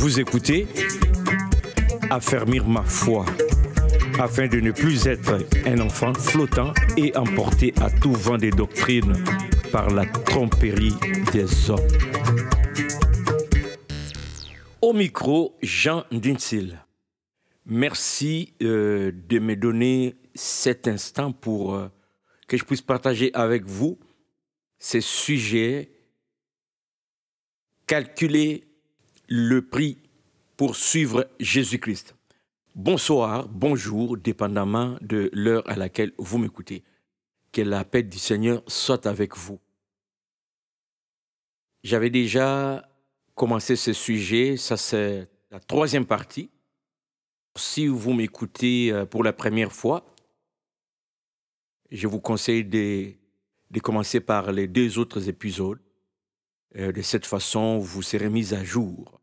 Vous écoutez Affermir ma foi afin de ne plus être un enfant flottant et emporté à tout vent des doctrines par la tromperie des hommes. Au micro, Jean Dinsil. Merci euh, de me donner cet instant pour euh, que je puisse partager avec vous ces sujets, calculer le prix pour suivre Jésus-Christ. Bonsoir, bonjour, dépendamment de l'heure à laquelle vous m'écoutez. Que la paix du Seigneur soit avec vous. J'avais déjà commencé ce sujet, ça c'est la troisième partie. Si vous m'écoutez euh, pour la première fois, je vous conseille de, de commencer par les deux autres épisodes. Euh, de cette façon, vous serez mis à jour.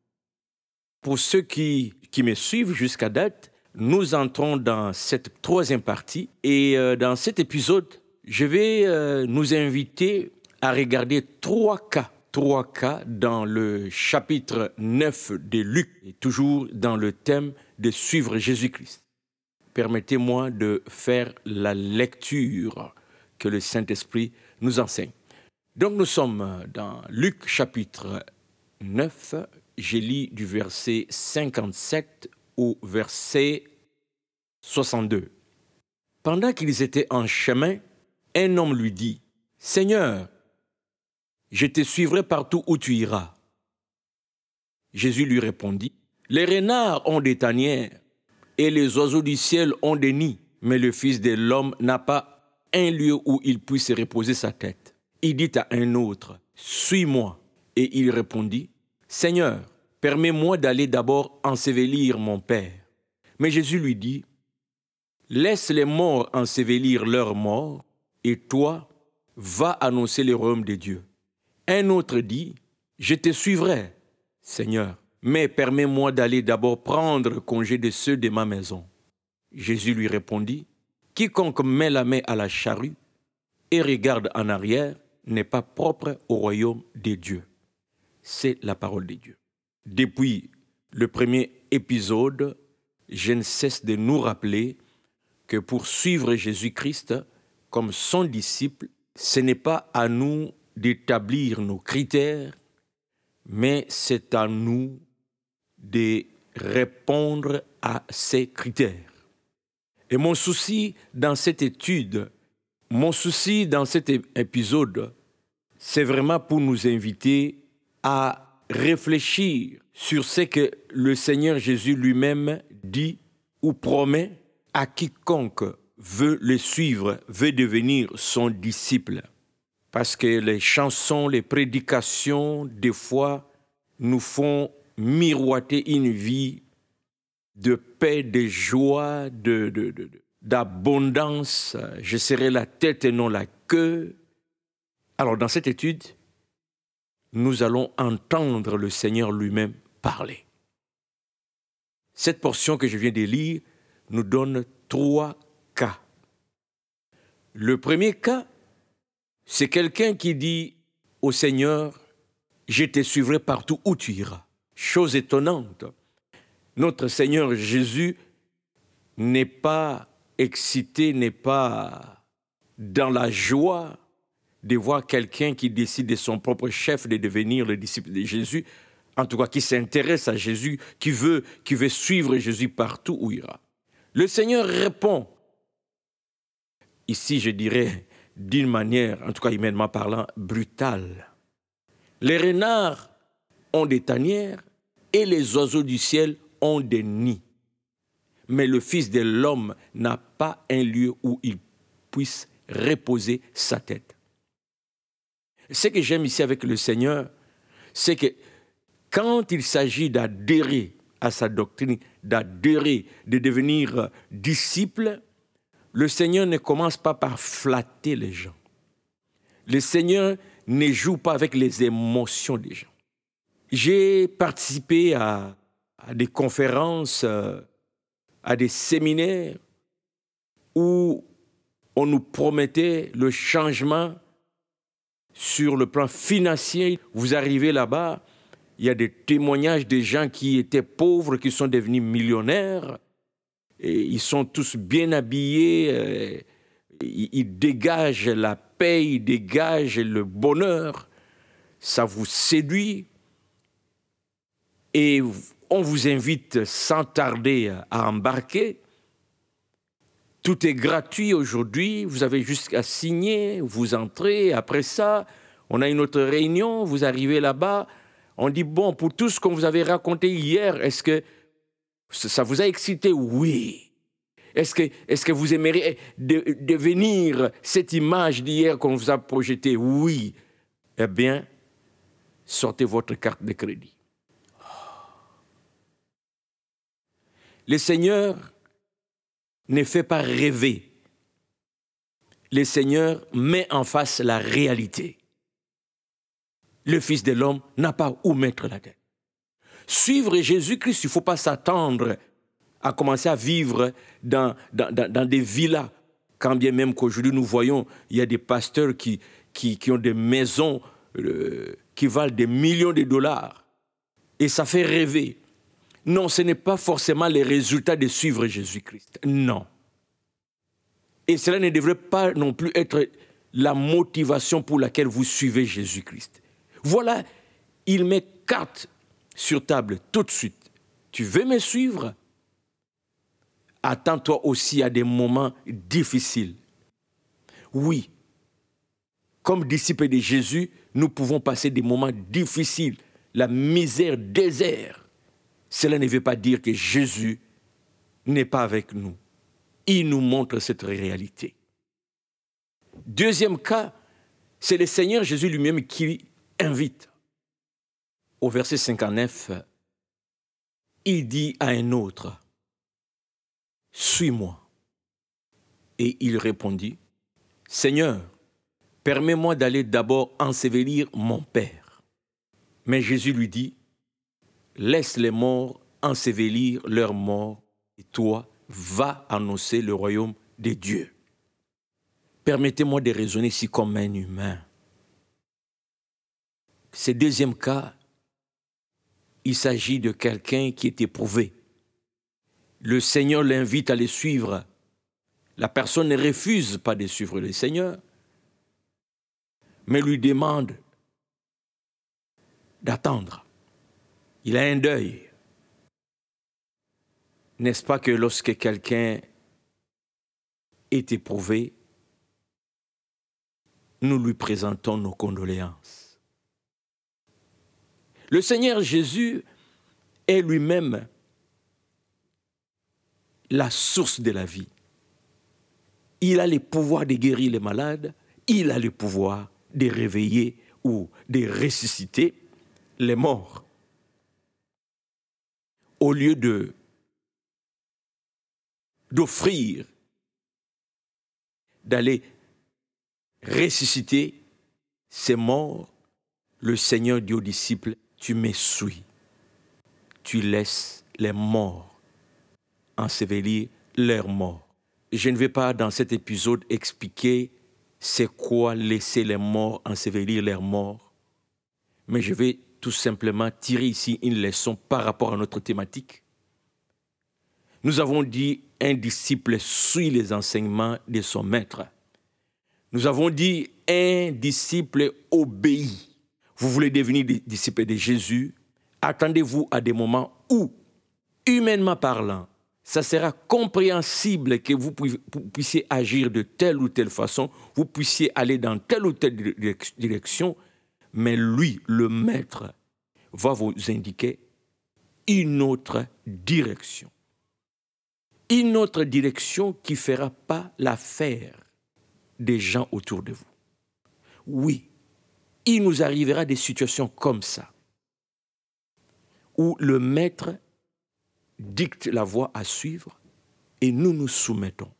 Pour ceux qui, qui me suivent jusqu'à date, nous entrons dans cette troisième partie et euh, dans cet épisode, je vais euh, nous inviter à regarder trois cas, trois cas dans le chapitre 9 de Luc, et toujours dans le thème de suivre Jésus-Christ. Permettez-moi de faire la lecture que le Saint-Esprit nous enseigne. Donc nous sommes dans Luc chapitre 9, j'ai lu du verset 57 au verset 62. Pendant qu'ils étaient en chemin, un homme lui dit, Seigneur, je te suivrai partout où tu iras. Jésus lui répondit, Les renards ont des tanières et les oiseaux du ciel ont des nids, mais le Fils de l'homme n'a pas un lieu où il puisse reposer sa tête. Il dit à un autre, Suis-moi. Et il répondit, Seigneur, permets-moi d'aller d'abord ensevelir mon Père. Mais Jésus lui dit, Laisse les morts ensevelir leurs morts, et toi, va annoncer le royaume de Dieu. Un autre dit, Je te suivrai, Seigneur, mais permets-moi d'aller d'abord prendre congé de ceux de ma maison. Jésus lui répondit, Quiconque met la main à la charrue et regarde en arrière n'est pas propre au royaume des dieux c'est la parole de Dieu. Depuis le premier épisode, je ne cesse de nous rappeler que pour suivre Jésus-Christ comme son disciple, ce n'est pas à nous d'établir nos critères, mais c'est à nous de répondre à ces critères. Et mon souci dans cette étude, mon souci dans cet épisode, c'est vraiment pour nous inviter à réfléchir sur ce que le Seigneur Jésus lui-même dit ou promet à quiconque veut le suivre, veut devenir son disciple. Parce que les chansons, les prédications, des fois, nous font miroiter une vie de paix, de joie, de, d'abondance. Je serai la tête et non la queue. Alors, dans cette étude, nous allons entendre le Seigneur lui-même parler. Cette portion que je viens de lire nous donne trois cas. Le premier cas, c'est quelqu'un qui dit au Seigneur, je te suivrai partout où tu iras. Chose étonnante. Notre Seigneur Jésus n'est pas excité, n'est pas dans la joie de voir quelqu'un qui décide de son propre chef de devenir le disciple de Jésus, en tout cas qui s'intéresse à Jésus, qui veut, suivre Jésus partout où il ira. Le Seigneur répond, ici je dirais d'une manière, en tout cas humainement parlant, brutale. Les renards ont des tanières et les oiseaux du ciel ont des nids. Mais le Fils de l'homme n'a pas un lieu où il puisse reposer sa tête. Ce que j'aime ici avec le Seigneur, c'est que quand il s'agit d'adhérer à sa doctrine, d'adhérer, de devenir disciple, le Seigneur ne commence pas par flatter les gens. Le Seigneur ne joue pas avec les émotions des gens. J'ai participé à, des conférences, euh, à des séminaires où on nous promettait le changement sur le plan financier, vous arrivez là-bas Il y a des témoignages de gens qui étaient pauvres, qui sont devenus millionnaires. Ils sont tous bien habillés. euh, ils dégagent la paix, ils dégagent le bonheur. Ça vous séduit. Et on vous invite sans tarder à embarquer. Tout est gratuit aujourd'hui. Vous avez juste à signer, vous entrez. Après ça, on a une autre réunion. Vous arrivez là-bas. On dit bon, pour tout ce qu'on vous avait raconté hier, est-ce que ça vous a excité? Oui. Est-ce que, vous aimeriez de- devenir cette image d'hier qu'on vous a projetée? Oui. Eh bien, sortez votre carte de crédit. Le Seigneur ne fait pas rêver. Le Seigneur met en face la réalité. Le Fils de l'homme n'a pas où mettre la tête. Suivre Jésus-Christ, il ne faut pas s'attendre à commencer à vivre dans, des villas. Quand bien même qu'aujourd'hui nous voyons, il y a des pasteurs qui ont des maisons euh, qui valent des millions de dollars. Et ça fait rêver. Non, ce n'est pas forcément les résultats de suivre Jésus-Christ. Non. Et cela ne devrait pas non plus être la motivation pour laquelle vous suivez Jésus-Christ. Voilà, il met carte sur table tout de suite. Tu veux me suivre? Attends-toi aussi à des moments difficiles. Oui, comme disciples de Jésus, nous pouvons passer des moments difficiles, la misère, désert. Cela ne veut pas dire que Jésus n'est pas avec nous. Il nous montre cette réalité. Deuxième cas, c'est le Seigneur Jésus lui-même qui invite. Au verset 59, il dit à un autre, Suis-moi. Et il répondit, Seigneur, permets-moi d'aller d'abord ensevelir mon Père. Mais Jésus lui dit, Laisse les morts ensevelir leurs morts, et toi, va annoncer le royaume de Dieu. Permettez-moi de raisonner ici comme un humain. Ce deuxième cas, il s'agit de quelqu'un qui est éprouvé. Le Seigneur l'invite à les suivre. La personne ne refuse pas de suivre le Seigneur, mais lui demande d'attendre. Il a un deuil. N'est-ce pas que lorsque quelqu'un est éprouvé, nous lui présentons nos condoléances. Le Seigneur Jésus est lui-même la source de la vie. Il a le pouvoir de guérir les malades, il a le pouvoir de réveiller ou de ressusciter les morts. Au lieu de d'offrir d'aller ressusciter ces morts, le Seigneur dit aux disciples, tu me suis, tu laisses les morts ensevelir leurs morts. Je ne vais pas dans cet épisode expliquer c'est quoi laisser les morts ensevelir leurs morts, mais je vais tout simplement tirer ici une leçon par rapport à notre thématique. Nous avons dit un disciple suit les enseignements de son maître. Nous avons dit un disciple obéit. Vous voulez devenir des disciples de Jésus, attendez-vous à des moments où, humainement parlant, ça sera compréhensible que vous puissiez agir de telle ou telle façon, vous puissiez aller dans telle ou telle direction, mais lui, le maître, va vous indiquer une autre direction. Une autre direction qui ne fera pas l'affaire des gens autour de vous. Oui, il nous arrivera des situations comme ça, où le maître dicte la voie à suivre et nous nous soumettons.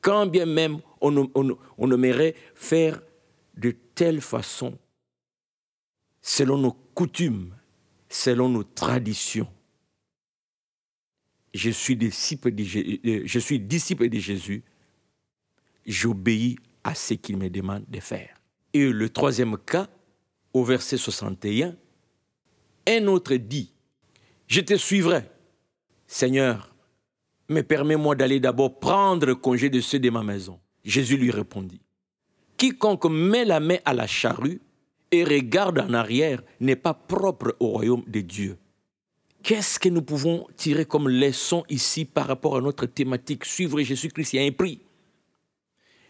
Quand bien même on, aimerait faire de telle façon, selon nos coutumes, selon nos traditions. Je suis disciple de, je suis disciple de Jésus, j'obéis à ce qu'il me demande de faire. Et le troisième cas, au verset 61, Un autre dit, je te suivrai. Seigneur, mais permets-moi d'aller d'abord prendre congé de ceux de ma maison. Jésus lui répondit, Quiconque met la main à la charrue et regarde en arrière n'est pas propre au royaume de Dieu. Qu'est-ce que nous pouvons tirer comme leçon ici par rapport à notre thématique? Suivre Jésus-Christ, il y a un prix.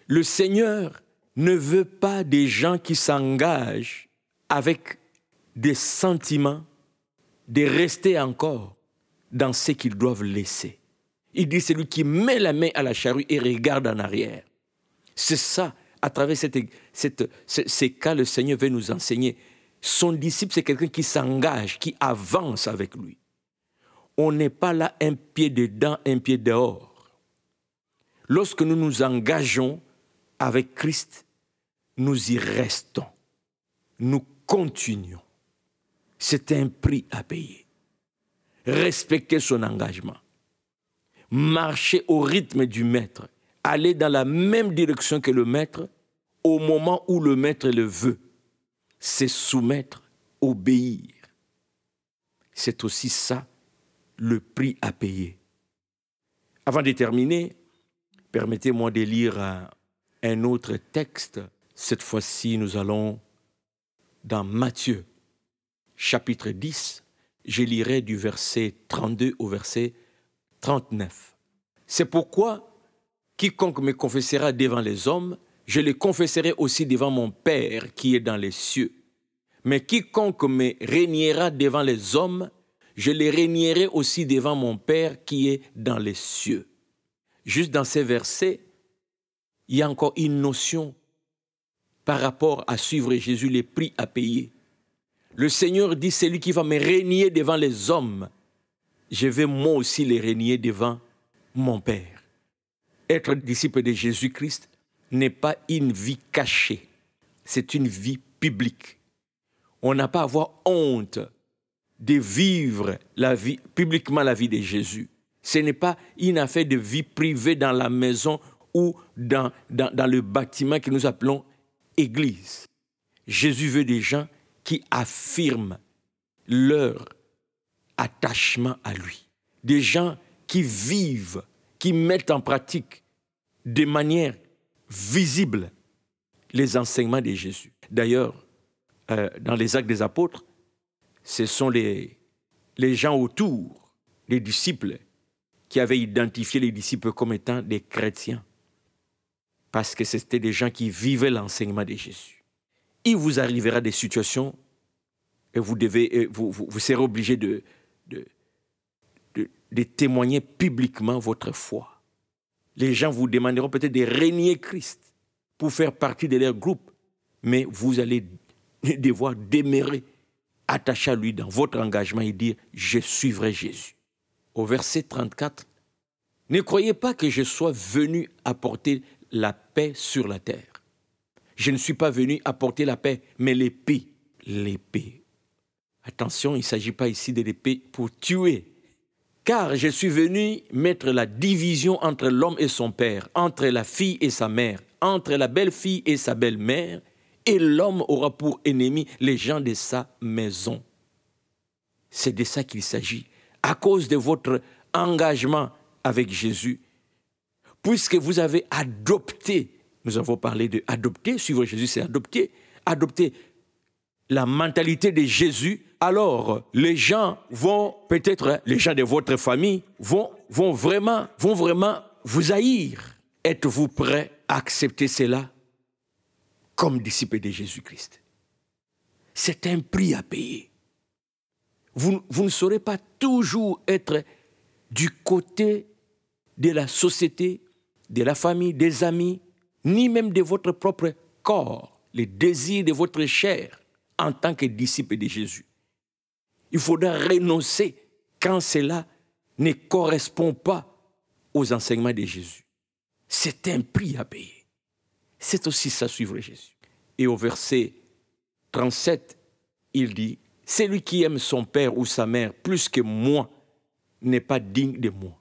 Le Seigneur ne veut pas des gens qui s'engagent avec des sentiments de rester encore dans ce qu'ils doivent laisser. Il dit celui qui met la main à la charrue et regarde en arrière. C'est ça, à travers ces cas, le Seigneur veut nous enseigner. Son disciple, c'est quelqu'un qui s'engage, qui avance avec lui on n'est pas là un pied dedans, un pied dehors. Lorsque nous nous engageons avec Christ, nous y restons. Nous continuons. C'est un prix à payer. Respecter son engagement. Marcher au rythme du maître. Aller dans la même direction que le maître au moment où le maître le veut. C'est soumettre, obéir. C'est aussi ça le prix à payer. Avant de terminer, permettez-moi de lire un autre texte. Cette fois-ci, nous allons dans Matthieu, chapitre 10. Je lirai du verset 32 au verset 39. C'est pourquoi quiconque me confessera devant les hommes, je le confesserai aussi devant mon Père qui est dans les cieux. Mais quiconque me régnera devant les hommes, je les régnerai aussi devant mon Père qui est dans les cieux. Juste dans ces versets, il y a encore une notion par rapport à suivre Jésus, les prix à payer. Le Seigneur dit, c'est lui qui va me régner devant les hommes. Je vais moi aussi les régner devant mon Père. Être disciple de Jésus-Christ n'est pas une vie cachée, c'est une vie publique. On n'a pas à avoir honte de vivre la vie, publiquement la vie de Jésus. Ce n'est pas une affaire de vie privée dans la maison ou dans, dans, le bâtiment que nous appelons Église. Jésus veut des gens qui affirment leur attachement à lui. Des gens qui vivent, qui mettent en pratique de manière visible les enseignements de Jésus. D'ailleurs, euh, dans les actes des apôtres, ce sont les, gens autour, les disciples, qui avaient identifié les disciples comme étant des chrétiens, parce que c'était des gens qui vivaient l'enseignement de Jésus. Il vous arrivera des situations et vous, devez, serez obligé de témoigner publiquement votre foi. Les gens vous demanderont peut-être de régner Christ pour faire partie de leur groupe, mais vous allez devoir demeurer attaché à lui dans votre engagement et dire, je suivrai Jésus. Au verset 34, ne croyez pas que je sois venu apporter la paix sur la terre. Je ne suis pas venu apporter la paix, mais l'épée. L'épée. Attention, il ne s'agit pas ici de l'épée pour tuer. Car je suis venu mettre la division entre l'homme et son père, entre la fille et sa mère, entre la belle-fille et sa belle-mère, et l'homme aura pour ennemi les gens de sa maison. C'est de ça qu'il s'agit. À cause de votre engagement avec Jésus, puisque vous avez adopté, nous avons parlé de adopter, suivre Jésus, c'est adopter, adopter la mentalité de Jésus, alors les gens vont, peut-être les gens de votre famille, vont, vont, vraiment, vont vraiment vous haïr. Êtes-vous prêt à accepter cela comme disciple de Jésus-Christ? C'est un prix à payer. Vous, vous, ne saurez pas toujours être du côté de la société, de la famille, des amis, ni même de votre propre corps, les désirs de votre chair en tant que disciple de Jésus. Il faudra renoncer quand cela ne correspond pas aux enseignements de Jésus. C'est un prix à payer c'est aussi ça suivre Jésus. Et au verset 37, il dit, celui qui aime son père ou sa mère plus que moi n'est pas digne de moi.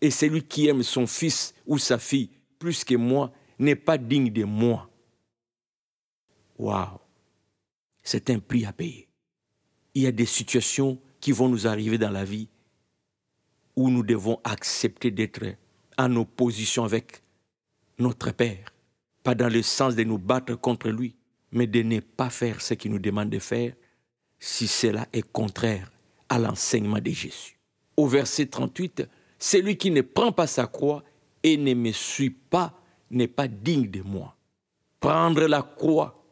Et celui qui aime son fils ou sa fille plus que moi n'est pas digne de moi. Waouh! C'est un prix à payer. Il y a des situations qui vont nous arriver dans la vie où nous devons accepter d'être en opposition avec notre Père. Pas dans le sens de nous battre contre lui, mais de ne pas faire ce qu'il nous demande de faire si cela est contraire à l'enseignement de Jésus. Au verset 38, celui qui ne prend pas sa croix et ne me suit pas n'est pas digne de moi. Prendre la croix.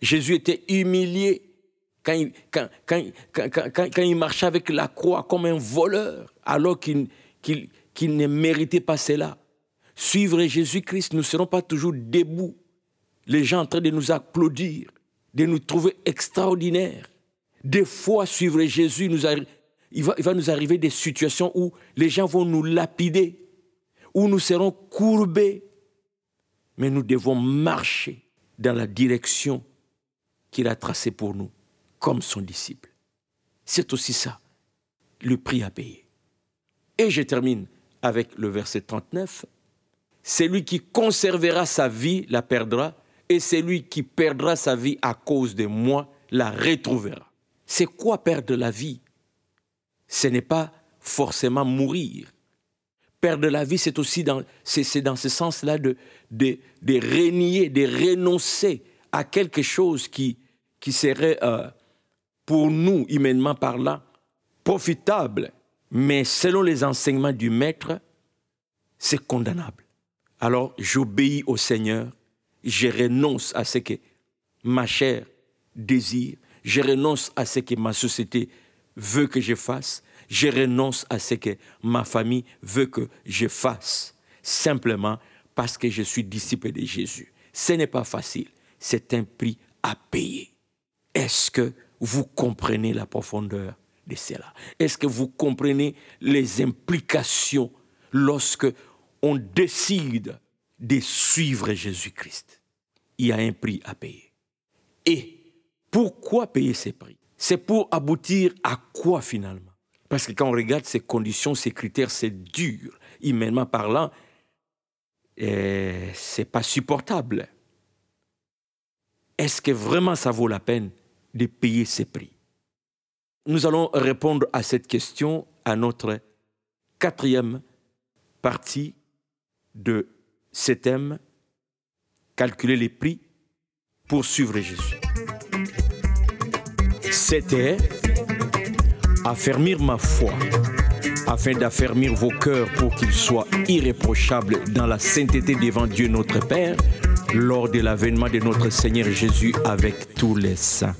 Jésus était humilié quand il, marchait avec la croix comme un voleur, alors qu'il ne méritait pas cela. Suivre Jésus-Christ, nous ne serons pas toujours debout, les gens en train de nous applaudir, de nous trouver extraordinaires. Des fois, suivre Jésus, va, il va nous arriver des situations où les gens vont nous lapider, où nous serons courbés. Mais nous devons marcher dans la direction qu'il a tracée pour nous, comme son disciple. C'est aussi ça, le prix à payer. Et je termine avec le verset 39. Celui qui conservera sa vie la perdra, et celui qui perdra sa vie à cause de moi la retrouvera. C'est quoi perdre la vie? Ce n'est pas forcément mourir. Perdre la vie, c'est aussi dans, c'est, dans ce sens-là de, de, de, renier, de renoncer à quelque chose qui, qui serait, euh, pour nous, humainement parlant, profitable, mais selon les enseignements du Maître, c'est condamnable. Alors j'obéis au Seigneur, je renonce à ce que ma chair désire, je renonce à ce que ma société veut que je fasse. Je renonce à ce que ma famille veut que je fasse. Simplement parce que je suis disciple de Jésus. Ce n'est pas facile. C'est un prix à payer. Est-ce que vous comprenez la profondeur de cela. Est-ce que vous comprenez les implications lorsque on décide de suivre Jésus-Christ? Il y a un prix à payer. Et pourquoi payer ces prix? C'est pour aboutir à quoi finalement? Parce que quand on regarde ces conditions, ces critères, c'est dur, humainement parlant, et c'est pas supportable. Est-ce que vraiment ça vaut la peine de payer ces prix Nous allons répondre à cette question à notre quatrième partie de ce thème, calculer les prix pour suivre Jésus c'était affermir ma foi afin d'affermir vos cœurs pour qu'ils soient irréprochables dans la sainteté devant Dieu notre Père lors de l'avènement de notre Seigneur Jésus avec tous les saints.